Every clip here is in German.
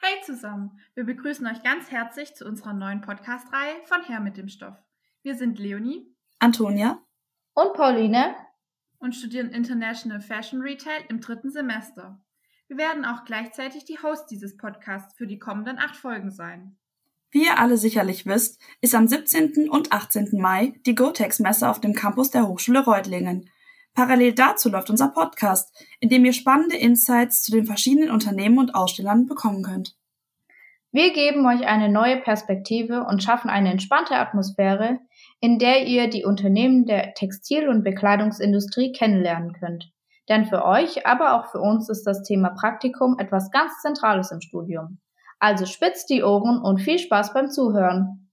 Hey zusammen, wir begrüßen euch ganz herzlich zu unserer neuen Podcast-Reihe von Herr mit dem Stoff. Wir sind Leonie, Antonia und Pauline und studieren International Fashion Retail im dritten Semester. Wir werden auch gleichzeitig die Hosts dieses Podcasts für die kommenden acht Folgen sein. Wie ihr alle sicherlich wisst, ist am 17. und 18. Mai die GoTex-Messe auf dem Campus der Hochschule Reutlingen. Parallel dazu läuft unser Podcast, in dem ihr spannende Insights zu den verschiedenen Unternehmen und Ausstellern bekommen könnt. Wir geben euch eine neue Perspektive und schaffen eine entspannte Atmosphäre, in der ihr die Unternehmen der Textil- und Bekleidungsindustrie kennenlernen könnt. Denn für euch, aber auch für uns ist das Thema Praktikum etwas ganz Zentrales im Studium. Also spitzt die Ohren und viel Spaß beim Zuhören.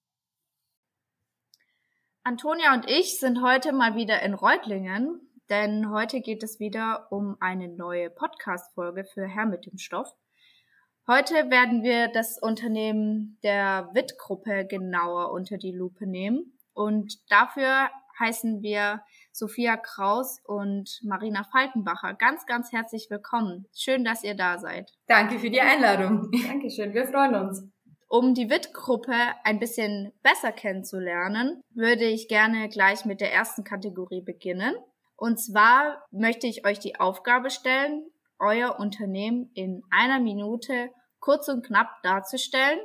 Antonia und ich sind heute mal wieder in Reutlingen, denn heute geht es wieder um eine neue Podcast-Folge für Herr mit dem Stoff. Heute werden wir das Unternehmen der Witt-Gruppe genauer unter die Lupe nehmen und dafür heißen wir Sophia Kraus und Marina Falkenbacher. Ganz, ganz herzlich willkommen. Schön, dass ihr da seid. Danke für die Einladung. Dankeschön, wir freuen uns. Um die WIT-Gruppe ein bisschen besser kennenzulernen, würde ich gerne gleich mit der ersten Kategorie beginnen. Und zwar möchte ich euch die Aufgabe stellen, euer Unternehmen in einer Minute kurz und knapp darzustellen,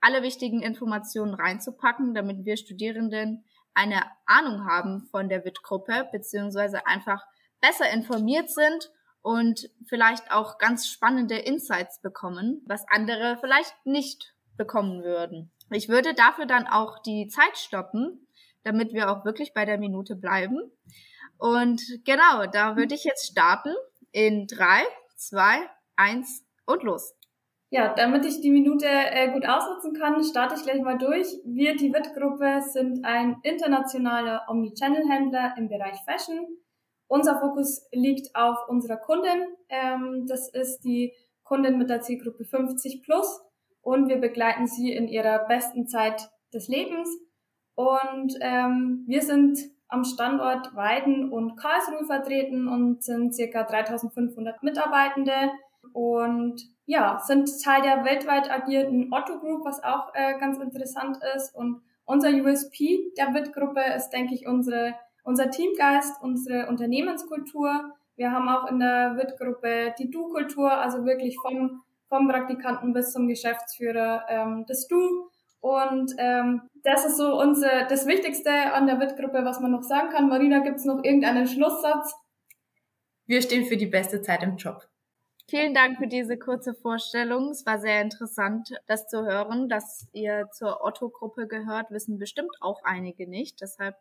alle wichtigen Informationen reinzupacken, damit wir Studierenden eine Ahnung haben von der WIT-Gruppe, beziehungsweise einfach besser informiert sind und vielleicht auch ganz spannende Insights bekommen, was andere vielleicht nicht bekommen würden. Ich würde dafür dann auch die Zeit stoppen, damit wir auch wirklich bei der Minute bleiben. Und genau, da würde ich jetzt starten in drei, zwei, eins und los. Ja, damit ich die Minute äh, gut ausnutzen kann, starte ich gleich mal durch. Wir, die WIT-Gruppe, sind ein internationaler Omnichannel-Händler im Bereich Fashion. Unser Fokus liegt auf unserer Kundin. Ähm, das ist die Kundin mit der Zielgruppe 50 plus und wir begleiten sie in ihrer besten Zeit des Lebens. Und ähm, wir sind am Standort Weiden und Karlsruhe vertreten und sind circa 3500 Mitarbeitende und ja, sind Teil der weltweit agierenden Otto Group, was auch äh, ganz interessant ist. Und unser USP der WIT-Gruppe ist, denke ich, unsere, unser Teamgeist, unsere Unternehmenskultur. Wir haben auch in der WIT-Gruppe die Du-Kultur, also wirklich vom, vom Praktikanten bis zum Geschäftsführer ähm, das Du. Und ähm, das ist so unser, das Wichtigste an der WIT-Gruppe, was man noch sagen kann. Marina, gibt's noch irgendeinen Schlusssatz? Wir stehen für die beste Zeit im Job. Vielen Dank für diese kurze Vorstellung. Es war sehr interessant, das zu hören. Dass ihr zur Otto-Gruppe gehört, wissen bestimmt auch einige nicht. Deshalb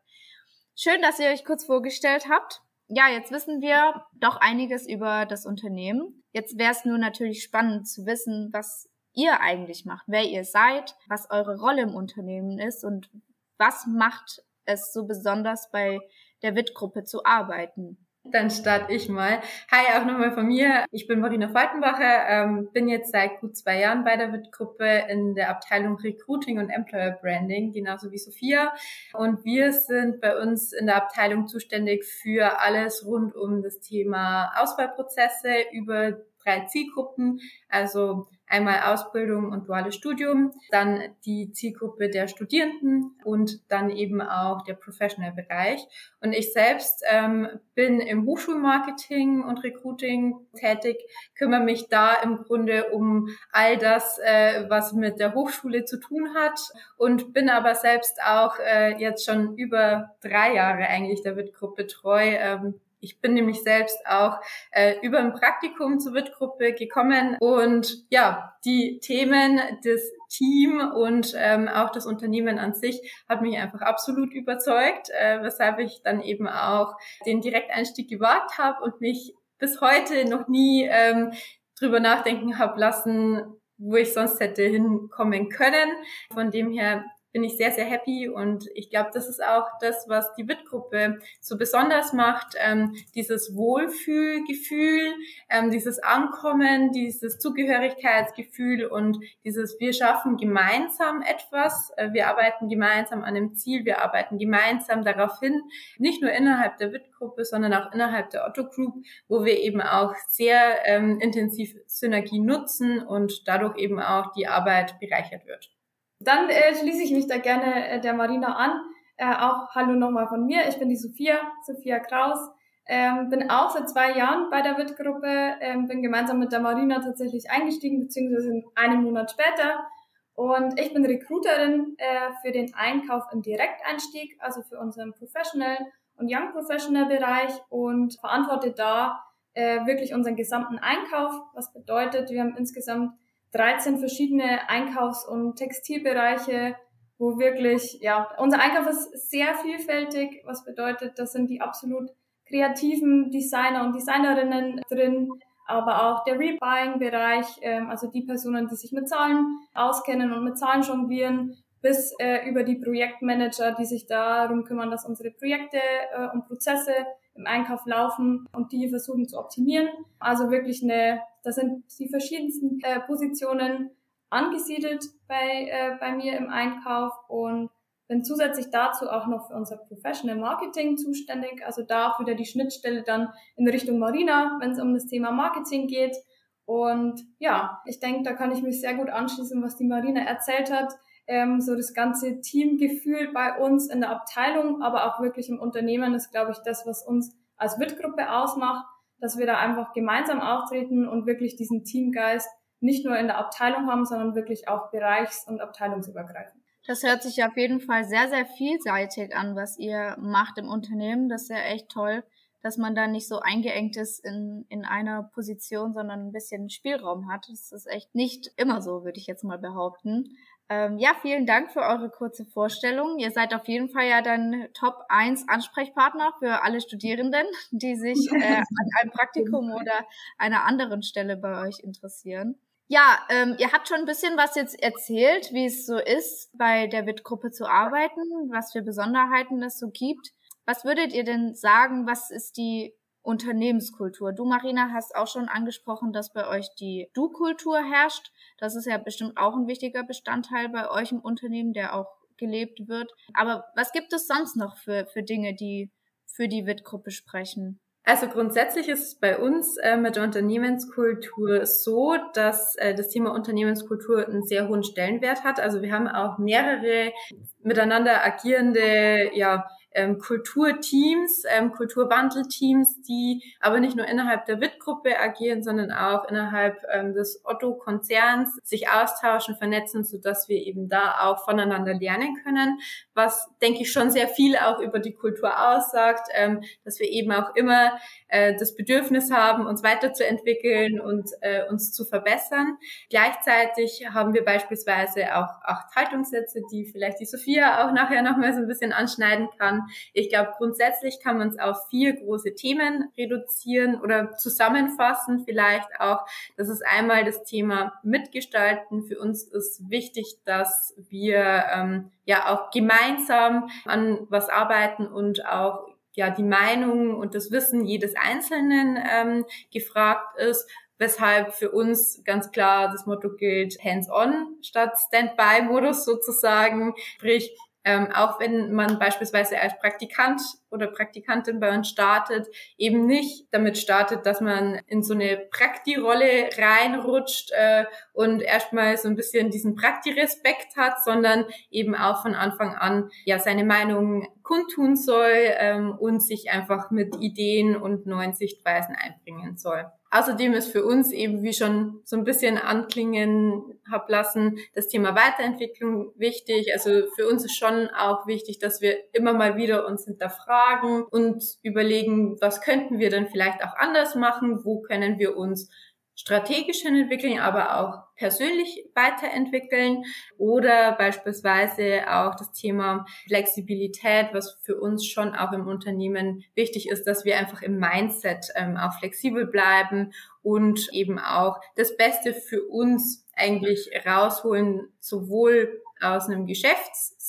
schön, dass ihr euch kurz vorgestellt habt. Ja, jetzt wissen wir doch einiges über das Unternehmen. Jetzt wäre es nur natürlich spannend zu wissen, was ihr eigentlich macht, wer ihr seid, was eure Rolle im Unternehmen ist und was macht es so besonders bei der WIT-Gruppe zu arbeiten. Dann starte ich mal. Hi, auch nochmal von mir. Ich bin Marina Falkenbacher, ähm, bin jetzt seit gut zwei Jahren bei der WIT-Gruppe in der Abteilung Recruiting und Employer Branding, genauso wie Sophia. Und wir sind bei uns in der Abteilung zuständig für alles rund um das Thema Auswahlprozesse über drei Zielgruppen, also einmal Ausbildung und duales Studium, dann die Zielgruppe der Studierenden und dann eben auch der Professional-Bereich. Und ich selbst ähm, bin im Hochschulmarketing und Recruiting tätig, kümmere mich da im Grunde um all das, äh, was mit der Hochschule zu tun hat und bin aber selbst auch äh, jetzt schon über drei Jahre eigentlich der WIT-Gruppe treu. Ähm, ich bin nämlich selbst auch äh, über ein Praktikum zur WIT-Gruppe gekommen und ja, die Themen des Team und ähm, auch das Unternehmen an sich hat mich einfach absolut überzeugt, äh, weshalb ich dann eben auch den Direkteinstieg gewagt habe und mich bis heute noch nie ähm, drüber nachdenken habe lassen, wo ich sonst hätte hinkommen können. Von dem her bin ich sehr, sehr happy. Und ich glaube, das ist auch das, was die WIT-Gruppe so besonders macht, ähm, dieses Wohlfühlgefühl, ähm, dieses Ankommen, dieses Zugehörigkeitsgefühl und dieses wir schaffen gemeinsam etwas, äh, wir arbeiten gemeinsam an einem Ziel, wir arbeiten gemeinsam darauf hin, nicht nur innerhalb der WIT-Gruppe, sondern auch innerhalb der Otto Group, wo wir eben auch sehr ähm, intensiv Synergie nutzen und dadurch eben auch die Arbeit bereichert wird. Dann äh, schließe ich mich da gerne äh, der Marina an. Äh, auch hallo nochmal von mir. Ich bin die Sophia, Sophia Kraus. Ähm, bin auch seit zwei Jahren bei der WIT-Gruppe, ähm, bin gemeinsam mit der Marina tatsächlich eingestiegen, beziehungsweise einen Monat später. Und ich bin Recruiterin äh, für den Einkauf im Direkteinstieg, also für unseren Professional und Young Professional Bereich und verantworte da äh, wirklich unseren gesamten Einkauf. Was bedeutet, wir haben insgesamt 13 verschiedene Einkaufs- und Textilbereiche, wo wirklich, ja, unser Einkauf ist sehr vielfältig, was bedeutet, das sind die absolut kreativen Designer und Designerinnen drin, aber auch der Rebuying-Bereich, ähm, also die Personen, die sich mit Zahlen auskennen und mit Zahlen jonglieren, bis äh, über die Projektmanager, die sich darum kümmern, dass unsere Projekte äh, und Prozesse im Einkauf laufen und die versuchen zu optimieren. Also wirklich eine da sind die verschiedensten äh, Positionen angesiedelt bei, äh, bei mir im Einkauf und bin zusätzlich dazu auch noch für unser Professional Marketing zuständig. Also da auch wieder die Schnittstelle dann in Richtung Marina, wenn es um das Thema Marketing geht. Und ja, ich denke, da kann ich mich sehr gut anschließen, was die Marina erzählt hat. Ähm, so das ganze Teamgefühl bei uns in der Abteilung, aber auch wirklich im Unternehmen ist, glaube ich, das, was uns als WIT-Gruppe ausmacht dass wir da einfach gemeinsam auftreten und wirklich diesen Teamgeist nicht nur in der Abteilung haben, sondern wirklich auch bereichs- und abteilungsübergreifend. Das hört sich auf jeden Fall sehr, sehr vielseitig an, was ihr macht im Unternehmen. Das ist ja echt toll, dass man da nicht so eingeengt ist in, in einer Position, sondern ein bisschen Spielraum hat. Das ist echt nicht immer so, würde ich jetzt mal behaupten. Ähm, ja, vielen Dank für eure kurze Vorstellung. Ihr seid auf jeden Fall ja dann Top 1 Ansprechpartner für alle Studierenden, die sich äh, an einem Praktikum oder einer anderen Stelle bei euch interessieren. Ja, ähm, ihr habt schon ein bisschen was jetzt erzählt, wie es so ist, bei der WIT-Gruppe zu arbeiten, was für Besonderheiten es so gibt. Was würdet ihr denn sagen, was ist die Unternehmenskultur. Du, Marina, hast auch schon angesprochen, dass bei euch die Du-Kultur herrscht. Das ist ja bestimmt auch ein wichtiger Bestandteil bei euch im Unternehmen, der auch gelebt wird. Aber was gibt es sonst noch für, für Dinge, die für die WIT-Gruppe sprechen? Also grundsätzlich ist es bei uns äh, mit der Unternehmenskultur so, dass äh, das Thema Unternehmenskultur einen sehr hohen Stellenwert hat. Also wir haben auch mehrere miteinander agierende ja, ähm, Kulturteams, ähm, Kulturwandelteams, die aber nicht nur innerhalb der WIT-Gruppe agieren, sondern auch innerhalb ähm, des Otto-Konzerns sich austauschen, vernetzen, so dass wir eben da auch voneinander lernen können, was, denke ich, schon sehr viel auch über die Kultur aussagt, ähm, dass wir eben auch immer äh, das Bedürfnis haben, uns weiterzuentwickeln und äh, uns zu verbessern. Gleichzeitig haben wir beispielsweise auch acht Haltungssätze, die vielleicht die Sophia auch nachher nochmal so ein bisschen anschneiden kann, ich glaube, grundsätzlich kann man es auf vier große Themen reduzieren oder zusammenfassen vielleicht auch. Das ist einmal das Thema Mitgestalten. Für uns ist wichtig, dass wir ähm, ja auch gemeinsam an was arbeiten und auch ja die Meinung und das Wissen jedes Einzelnen ähm, gefragt ist weshalb für uns ganz klar das Motto gilt, hands-on statt Standby-Modus sozusagen. Sprich, ähm, auch wenn man beispielsweise als Praktikant oder Praktikantin bei uns startet, eben nicht damit startet, dass man in so eine Prakti-Rolle reinrutscht äh, und erstmal so ein bisschen diesen Prakti-Respekt hat, sondern eben auch von Anfang an ja seine Meinung kundtun soll ähm, und sich einfach mit Ideen und neuen Sichtweisen einbringen soll. Außerdem ist für uns eben, wie schon so ein bisschen anklingen hab lassen, das Thema Weiterentwicklung wichtig. Also für uns ist schon auch wichtig, dass wir immer mal wieder uns hinterfragen und überlegen, was könnten wir denn vielleicht auch anders machen? Wo können wir uns strategisch hin entwickeln, aber auch persönlich weiterentwickeln oder beispielsweise auch das Thema Flexibilität, was für uns schon auch im Unternehmen wichtig ist, dass wir einfach im Mindset ähm, auch flexibel bleiben und eben auch das Beste für uns eigentlich rausholen, sowohl aus einem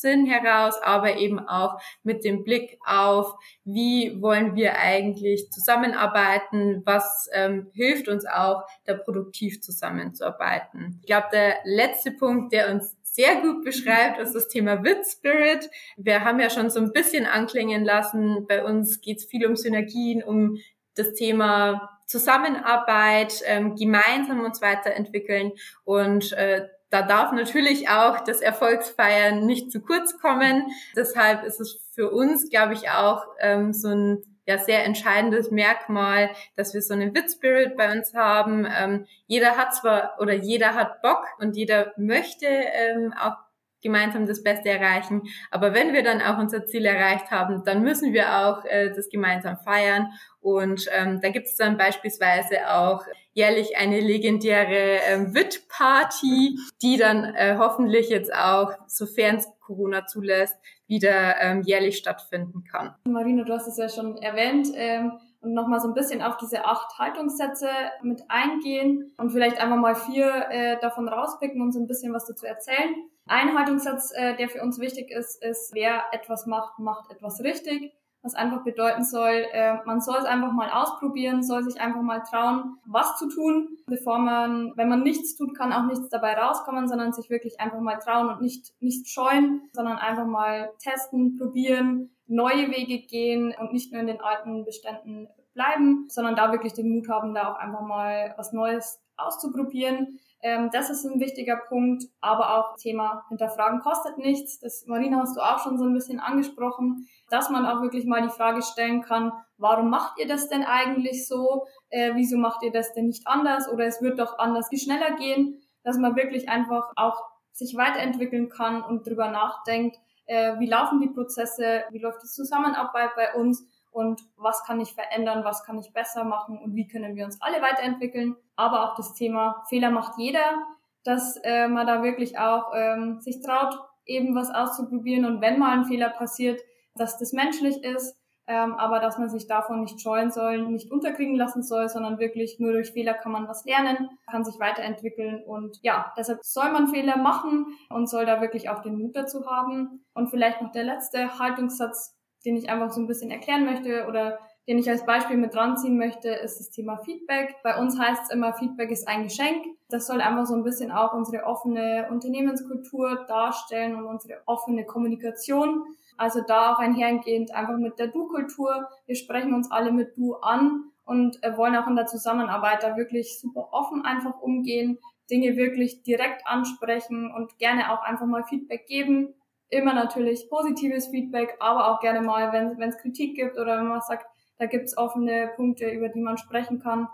Geschäftssinn heraus, aber eben auch mit dem Blick auf, wie wollen wir eigentlich zusammenarbeiten, was ähm, hilft uns auch, da produktiv zusammenzuarbeiten. Ich glaube, der letzte Punkt, der uns sehr gut beschreibt, ist das Thema Wit Spirit. Wir haben ja schon so ein bisschen anklingen lassen, bei uns geht es viel um Synergien, um das Thema Zusammenarbeit, ähm, gemeinsam uns weiterentwickeln und äh, da darf natürlich auch das Erfolgsfeiern nicht zu kurz kommen. Deshalb ist es für uns, glaube ich, auch ähm, so ein ja sehr entscheidendes Merkmal, dass wir so einen Wit-Spirit bei uns haben. Ähm, jeder hat zwar oder jeder hat Bock und jeder möchte ähm, auch gemeinsam das Beste erreichen. Aber wenn wir dann auch unser Ziel erreicht haben, dann müssen wir auch äh, das gemeinsam feiern. Und ähm, da gibt es dann beispielsweise auch jährlich eine legendäre ähm, WIT-Party, die dann äh, hoffentlich jetzt auch, sofern es Corona zulässt, wieder ähm, jährlich stattfinden kann. Marina, du hast es ja schon erwähnt. Ähm und nochmal so ein bisschen auf diese acht Haltungssätze mit eingehen und vielleicht einfach mal vier äh, davon rauspicken und so ein bisschen was dazu erzählen. Ein Haltungssatz, äh, der für uns wichtig ist, ist, wer etwas macht, macht etwas richtig. Was einfach bedeuten soll, äh, man soll es einfach mal ausprobieren, soll sich einfach mal trauen, was zu tun, bevor man, wenn man nichts tut, kann auch nichts dabei rauskommen, sondern sich wirklich einfach mal trauen und nicht, nicht scheuen, sondern einfach mal testen, probieren, neue Wege gehen und nicht nur in den alten Beständen bleiben, sondern da wirklich den Mut haben, da auch einfach mal was Neues auszuprobieren. Ähm, das ist ein wichtiger Punkt, aber auch Thema Hinterfragen kostet nichts. Das, Marina, hast du auch schon so ein bisschen angesprochen, dass man auch wirklich mal die Frage stellen kann, warum macht ihr das denn eigentlich so? Äh, wieso macht ihr das denn nicht anders? Oder es wird doch anders viel schneller gehen, dass man wirklich einfach auch sich weiterentwickeln kann und drüber nachdenkt, äh, wie laufen die Prozesse, wie läuft die Zusammenarbeit bei uns und was kann ich verändern, was kann ich besser machen und wie können wir uns alle weiterentwickeln. Aber auch das Thema Fehler macht jeder, dass äh, man da wirklich auch ähm, sich traut, eben was auszuprobieren und wenn mal ein Fehler passiert, dass das menschlich ist, ähm, aber dass man sich davon nicht scheuen soll, nicht unterkriegen lassen soll, sondern wirklich nur durch Fehler kann man was lernen, kann sich weiterentwickeln und ja, deshalb soll man Fehler machen und soll da wirklich auch den Mut dazu haben. Und vielleicht noch der letzte Haltungssatz, den ich einfach so ein bisschen erklären möchte oder den ich als Beispiel mit dran ziehen möchte, ist das Thema Feedback. Bei uns heißt es immer, Feedback ist ein Geschenk. Das soll einfach so ein bisschen auch unsere offene Unternehmenskultur darstellen und unsere offene Kommunikation. Also da auch einhergehend einfach mit der Du-Kultur. Wir sprechen uns alle mit Du an und wollen auch in der Zusammenarbeit da wirklich super offen einfach umgehen, Dinge wirklich direkt ansprechen und gerne auch einfach mal Feedback geben immer natürlich positives Feedback, aber auch gerne mal, wenn es Kritik gibt oder wenn man sagt, da gibt es offene Punkte, über die man sprechen kann,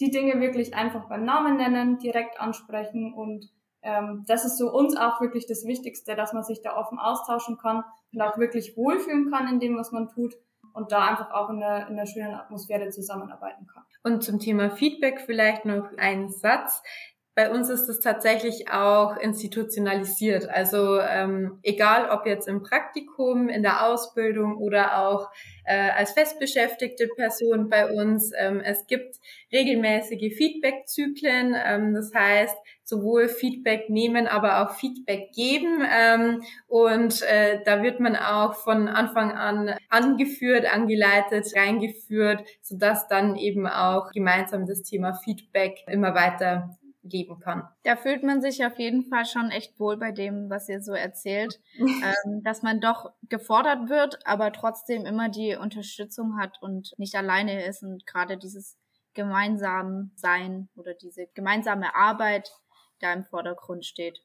die Dinge wirklich einfach beim Namen nennen, direkt ansprechen und ähm, das ist so uns auch wirklich das Wichtigste, dass man sich da offen austauschen kann und auch wirklich wohlfühlen kann in dem, was man tut und da einfach auch in einer, in einer schönen Atmosphäre zusammenarbeiten kann. Und zum Thema Feedback vielleicht noch ein Satz. Bei uns ist es tatsächlich auch institutionalisiert. Also ähm, egal ob jetzt im Praktikum, in der Ausbildung oder auch äh, als festbeschäftigte Person bei uns, ähm, es gibt regelmäßige Feedback-Zyklen. Ähm, das heißt, sowohl Feedback nehmen, aber auch Feedback geben. Ähm, und äh, da wird man auch von Anfang an angeführt, angeleitet, reingeführt, sodass dann eben auch gemeinsam das Thema Feedback immer weiter geben kann. Da fühlt man sich auf jeden Fall schon echt wohl bei dem, was ihr so erzählt, ähm, dass man doch gefordert wird, aber trotzdem immer die Unterstützung hat und nicht alleine ist und gerade dieses gemeinsam Sein oder diese gemeinsame Arbeit da im Vordergrund steht.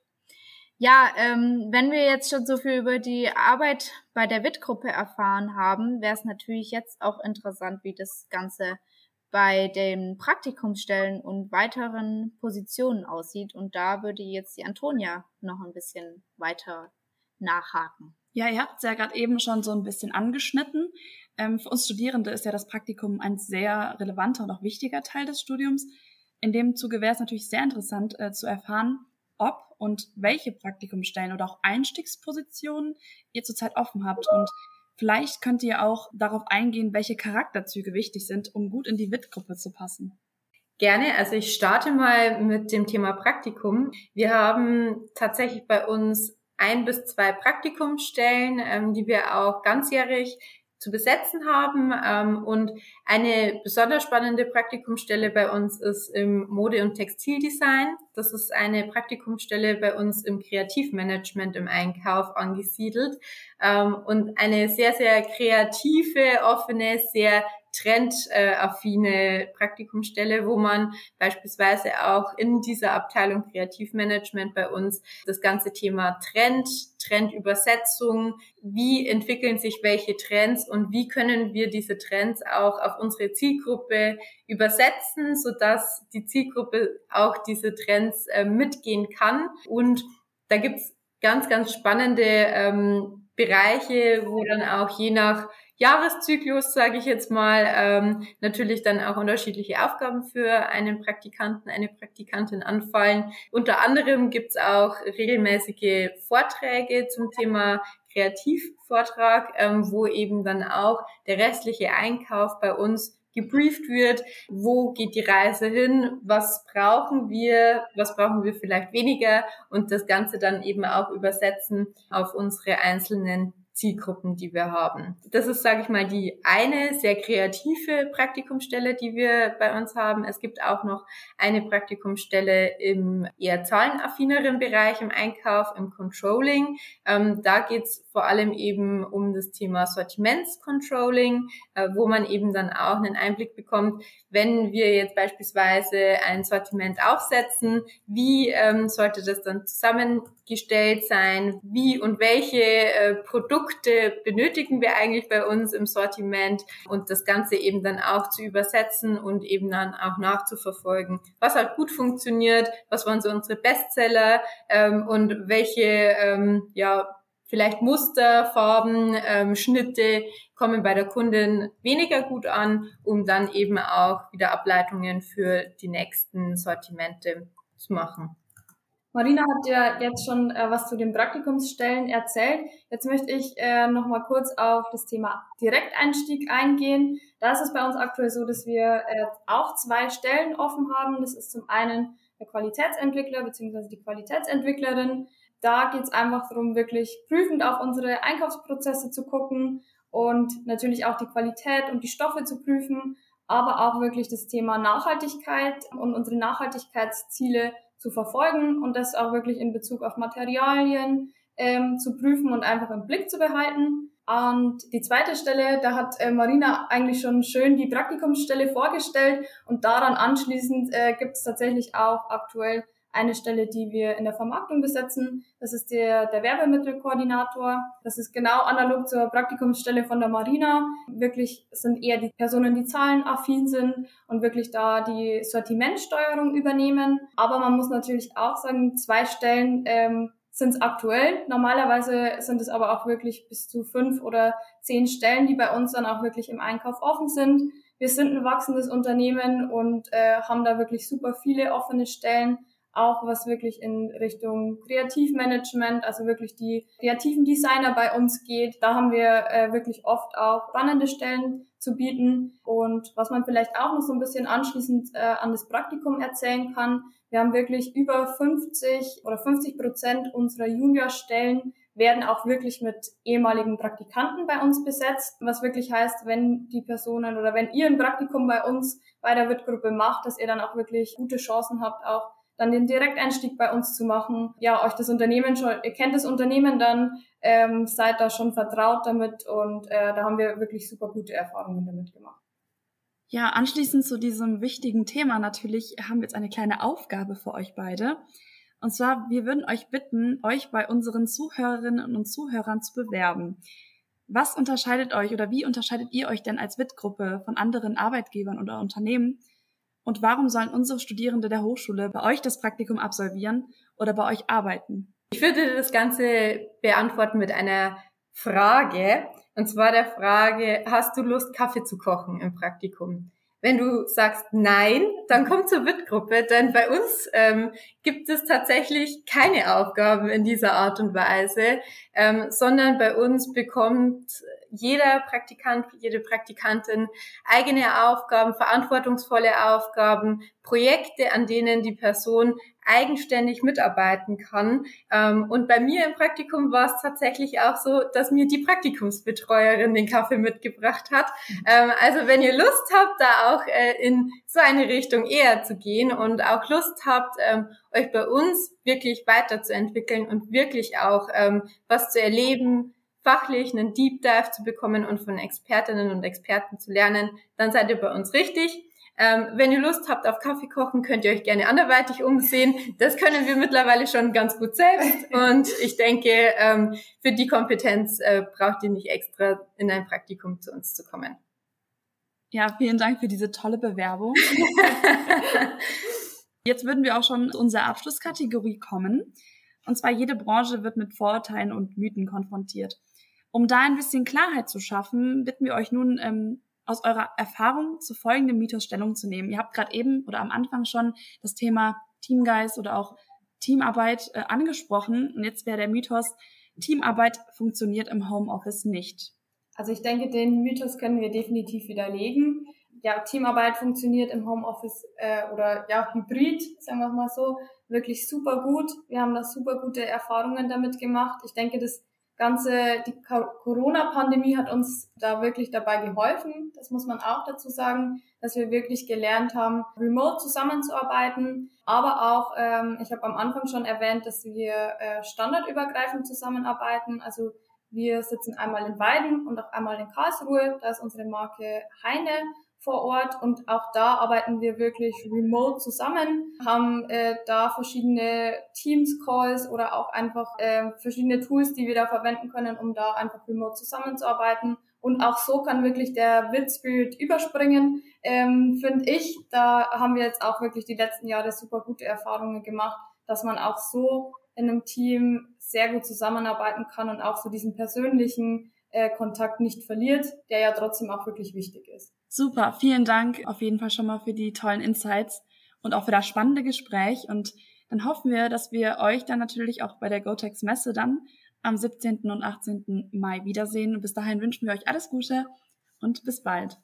Ja, ähm, wenn wir jetzt schon so viel über die Arbeit bei der WIT-Gruppe erfahren haben, wäre es natürlich jetzt auch interessant, wie das Ganze bei den Praktikumsstellen und weiteren Positionen aussieht. Und da würde jetzt die Antonia noch ein bisschen weiter nachhaken. Ja, ihr habt es ja gerade eben schon so ein bisschen angeschnitten. Ähm, für uns Studierende ist ja das Praktikum ein sehr relevanter und auch wichtiger Teil des Studiums. In dem Zuge wäre es natürlich sehr interessant äh, zu erfahren, ob und welche Praktikumsstellen oder auch Einstiegspositionen ihr zurzeit offen habt und Vielleicht könnt ihr auch darauf eingehen, welche Charakterzüge wichtig sind, um gut in die WIT-Gruppe zu passen. Gerne. Also ich starte mal mit dem Thema Praktikum. Wir haben tatsächlich bei uns ein bis zwei Praktikumsstellen, ähm, die wir auch ganzjährig zu besetzen haben. Ähm, und eine besonders spannende Praktikumsstelle bei uns ist im Mode- und Textildesign. Das ist eine Praktikumsstelle bei uns im Kreativmanagement im Einkauf angesiedelt ähm, und eine sehr, sehr kreative, offene, sehr trendaffine Praktikumsstelle, wo man beispielsweise auch in dieser Abteilung Kreativmanagement bei uns das ganze Thema Trend, Trendübersetzung, wie entwickeln sich welche Trends und wie können wir diese Trends auch auf unsere Zielgruppe übersetzen, sodass die Zielgruppe auch diese Trends äh, mitgehen kann. Und da gibt's ganz, ganz spannende ähm, Bereiche, wo dann auch je nach Jahreszyklus, sage ich jetzt mal, ähm, natürlich dann auch unterschiedliche Aufgaben für einen Praktikanten, eine Praktikantin anfallen. Unter anderem gibt's auch regelmäßige Vorträge zum Thema Kreativvortrag, ähm, wo eben dann auch der restliche Einkauf bei uns gebrieft wird, wo geht die Reise hin, was brauchen wir, was brauchen wir vielleicht weniger? Und das Ganze dann eben auch übersetzen auf unsere einzelnen Zielgruppen, die wir haben. Das ist, sage ich mal, die eine sehr kreative Praktikumsstelle, die wir bei uns haben. Es gibt auch noch eine Praktikumsstelle im eher zahlenaffineren Bereich im Einkauf, im Controlling. Ähm, da geht's vor allem eben um das Thema Sortimentscontrolling, äh, wo man eben dann auch einen Einblick bekommt, wenn wir jetzt beispielsweise ein Sortiment aufsetzen, wie ähm, sollte das dann zusammengestellt sein, wie und welche äh, Produkte benötigen wir eigentlich bei uns im Sortiment und das Ganze eben dann auch zu übersetzen und eben dann auch nachzuverfolgen, was halt gut funktioniert, was waren so unsere Bestseller ähm, und welche ähm, ja vielleicht Muster, Farben, ähm, Schnitte kommen bei der Kundin weniger gut an, um dann eben auch wieder Ableitungen für die nächsten Sortimente zu machen. Marina hat ja jetzt schon äh, was zu den Praktikumsstellen erzählt. Jetzt möchte ich äh, noch mal kurz auf das Thema Direkteinstieg eingehen. Da ist es bei uns aktuell so, dass wir äh, auch zwei Stellen offen haben. Das ist zum einen der Qualitätsentwickler bzw. die Qualitätsentwicklerin da geht es einfach darum, wirklich prüfend auf unsere Einkaufsprozesse zu gucken und natürlich auch die Qualität und die Stoffe zu prüfen, aber auch wirklich das Thema Nachhaltigkeit und unsere Nachhaltigkeitsziele zu verfolgen und das auch wirklich in Bezug auf Materialien ähm, zu prüfen und einfach im Blick zu behalten. Und die zweite Stelle, da hat äh, Marina eigentlich schon schön die Praktikumsstelle vorgestellt und daran anschließend äh, gibt es tatsächlich auch aktuell eine Stelle, die wir in der Vermarktung besetzen. Das ist der, der Werbemittelkoordinator. Das ist genau analog zur Praktikumsstelle von der Marina. Wirklich sind eher die Personen, die zahlenaffin sind und wirklich da die Sortimentsteuerung übernehmen. Aber man muss natürlich auch sagen, zwei Stellen ähm, sind es aktuell. Normalerweise sind es aber auch wirklich bis zu fünf oder zehn Stellen, die bei uns dann auch wirklich im Einkauf offen sind. Wir sind ein wachsendes Unternehmen und äh, haben da wirklich super viele offene Stellen auch was wirklich in Richtung Kreativmanagement, also wirklich die kreativen Designer bei uns geht. Da haben wir äh, wirklich oft auch spannende Stellen zu bieten. Und was man vielleicht auch noch so ein bisschen anschließend äh, an das Praktikum erzählen kann, wir haben wirklich über 50 oder 50 Prozent unserer Juniorstellen werden auch wirklich mit ehemaligen Praktikanten bei uns besetzt, was wirklich heißt, wenn die Personen oder wenn ihr ein Praktikum bei uns bei der WIT-Gruppe macht, dass ihr dann auch wirklich gute Chancen habt, auch dann den Direkteinstieg bei uns zu machen. Ja, euch das Unternehmen schon, ihr kennt das Unternehmen dann, ähm, seid da schon vertraut damit und äh, da haben wir wirklich super gute Erfahrungen damit gemacht. Ja, anschließend zu diesem wichtigen Thema natürlich haben wir jetzt eine kleine Aufgabe für euch beide. Und zwar, wir würden euch bitten, euch bei unseren Zuhörerinnen und Zuhörern zu bewerben. Was unterscheidet euch oder wie unterscheidet ihr euch denn als WIT-Gruppe von anderen Arbeitgebern oder Unternehmen? Und warum sollen unsere Studierende der Hochschule bei euch das Praktikum absolvieren oder bei euch arbeiten? Ich würde das Ganze beantworten mit einer Frage. Und zwar der Frage, hast du Lust, Kaffee zu kochen im Praktikum? Wenn du sagst nein, dann komm zur WIT-Gruppe, denn bei uns ähm, gibt es tatsächlich keine Aufgaben in dieser Art und Weise, ähm, sondern bei uns bekommt jeder Praktikant, jede Praktikantin eigene Aufgaben, verantwortungsvolle Aufgaben, Projekte, an denen die Person eigenständig mitarbeiten kann. Ähm, und bei mir im Praktikum war es tatsächlich auch so, dass mir die Praktikumsbetreuerin den Kaffee mitgebracht hat. Ähm, also wenn ihr Lust habt, da auch äh, in so eine Richtung eher zu gehen und auch Lust habt, ähm, euch bei uns wirklich weiterzuentwickeln und wirklich auch was zu erleben, fachlich einen Deep Dive zu bekommen und von Expertinnen und Experten zu lernen, dann seid ihr bei uns richtig. Ähm, wenn ihr Lust habt auf Kaffee kochen, könnt ihr euch gerne anderweitig umsehen. Das können wir mittlerweile schon ganz gut selbst. Und ich denke, ähm, für die Kompetenz äh, braucht ihr nicht extra in ein Praktikum zu uns zu kommen. Ja, vielen Dank für diese tolle Bewerbung. Jetzt würden wir auch schon zu unserer Abschlusskategorie kommen. Und zwar jede Branche wird mit Vorurteilen und Mythen konfrontiert. Um da ein bisschen Klarheit zu schaffen, bitten wir euch nun ähm, aus eurer Erfahrung zu folgendem Mythos Stellung zu nehmen. Ihr habt gerade eben oder am Anfang schon das Thema Teamgeist oder auch Teamarbeit äh, angesprochen. Und jetzt wäre der Mythos, Teamarbeit funktioniert im Homeoffice nicht. Also ich denke, den Mythos können wir definitiv widerlegen. Ja, Teamarbeit funktioniert im Homeoffice äh, oder ja, hybrid, sagen wir mal so, wirklich super gut. Wir haben da super gute Erfahrungen damit gemacht. Ich denke, das ganze, die Corona-Pandemie hat uns da wirklich dabei geholfen. Das muss man auch dazu sagen, dass wir wirklich gelernt haben, remote zusammenzuarbeiten. Aber auch, ähm, ich habe am Anfang schon erwähnt, dass wir äh, standardübergreifend zusammenarbeiten. Also wir sitzen einmal in Weiden und auch einmal in Karlsruhe. Da ist unsere Marke Heine vor Ort und auch da arbeiten wir wirklich remote zusammen, haben äh, da verschiedene Teams-Calls oder auch einfach äh, verschiedene Tools, die wir da verwenden können, um da einfach remote zusammenzuarbeiten. Und auch so kann wirklich der Wit-Spirit überspringen, ähm, finde ich. Da haben wir jetzt auch wirklich die letzten Jahre super gute Erfahrungen gemacht, dass man auch so in einem Team sehr gut zusammenarbeiten kann und auch so diesen persönlichen äh, Kontakt nicht verliert, der ja trotzdem auch wirklich wichtig ist. Super, vielen Dank auf jeden Fall schon mal für die tollen Insights und auch für das spannende Gespräch. Und dann hoffen wir, dass wir euch dann natürlich auch bei der GoTex Messe dann am 17. und 18. Mai wiedersehen. Und bis dahin wünschen wir euch alles Gute und bis bald.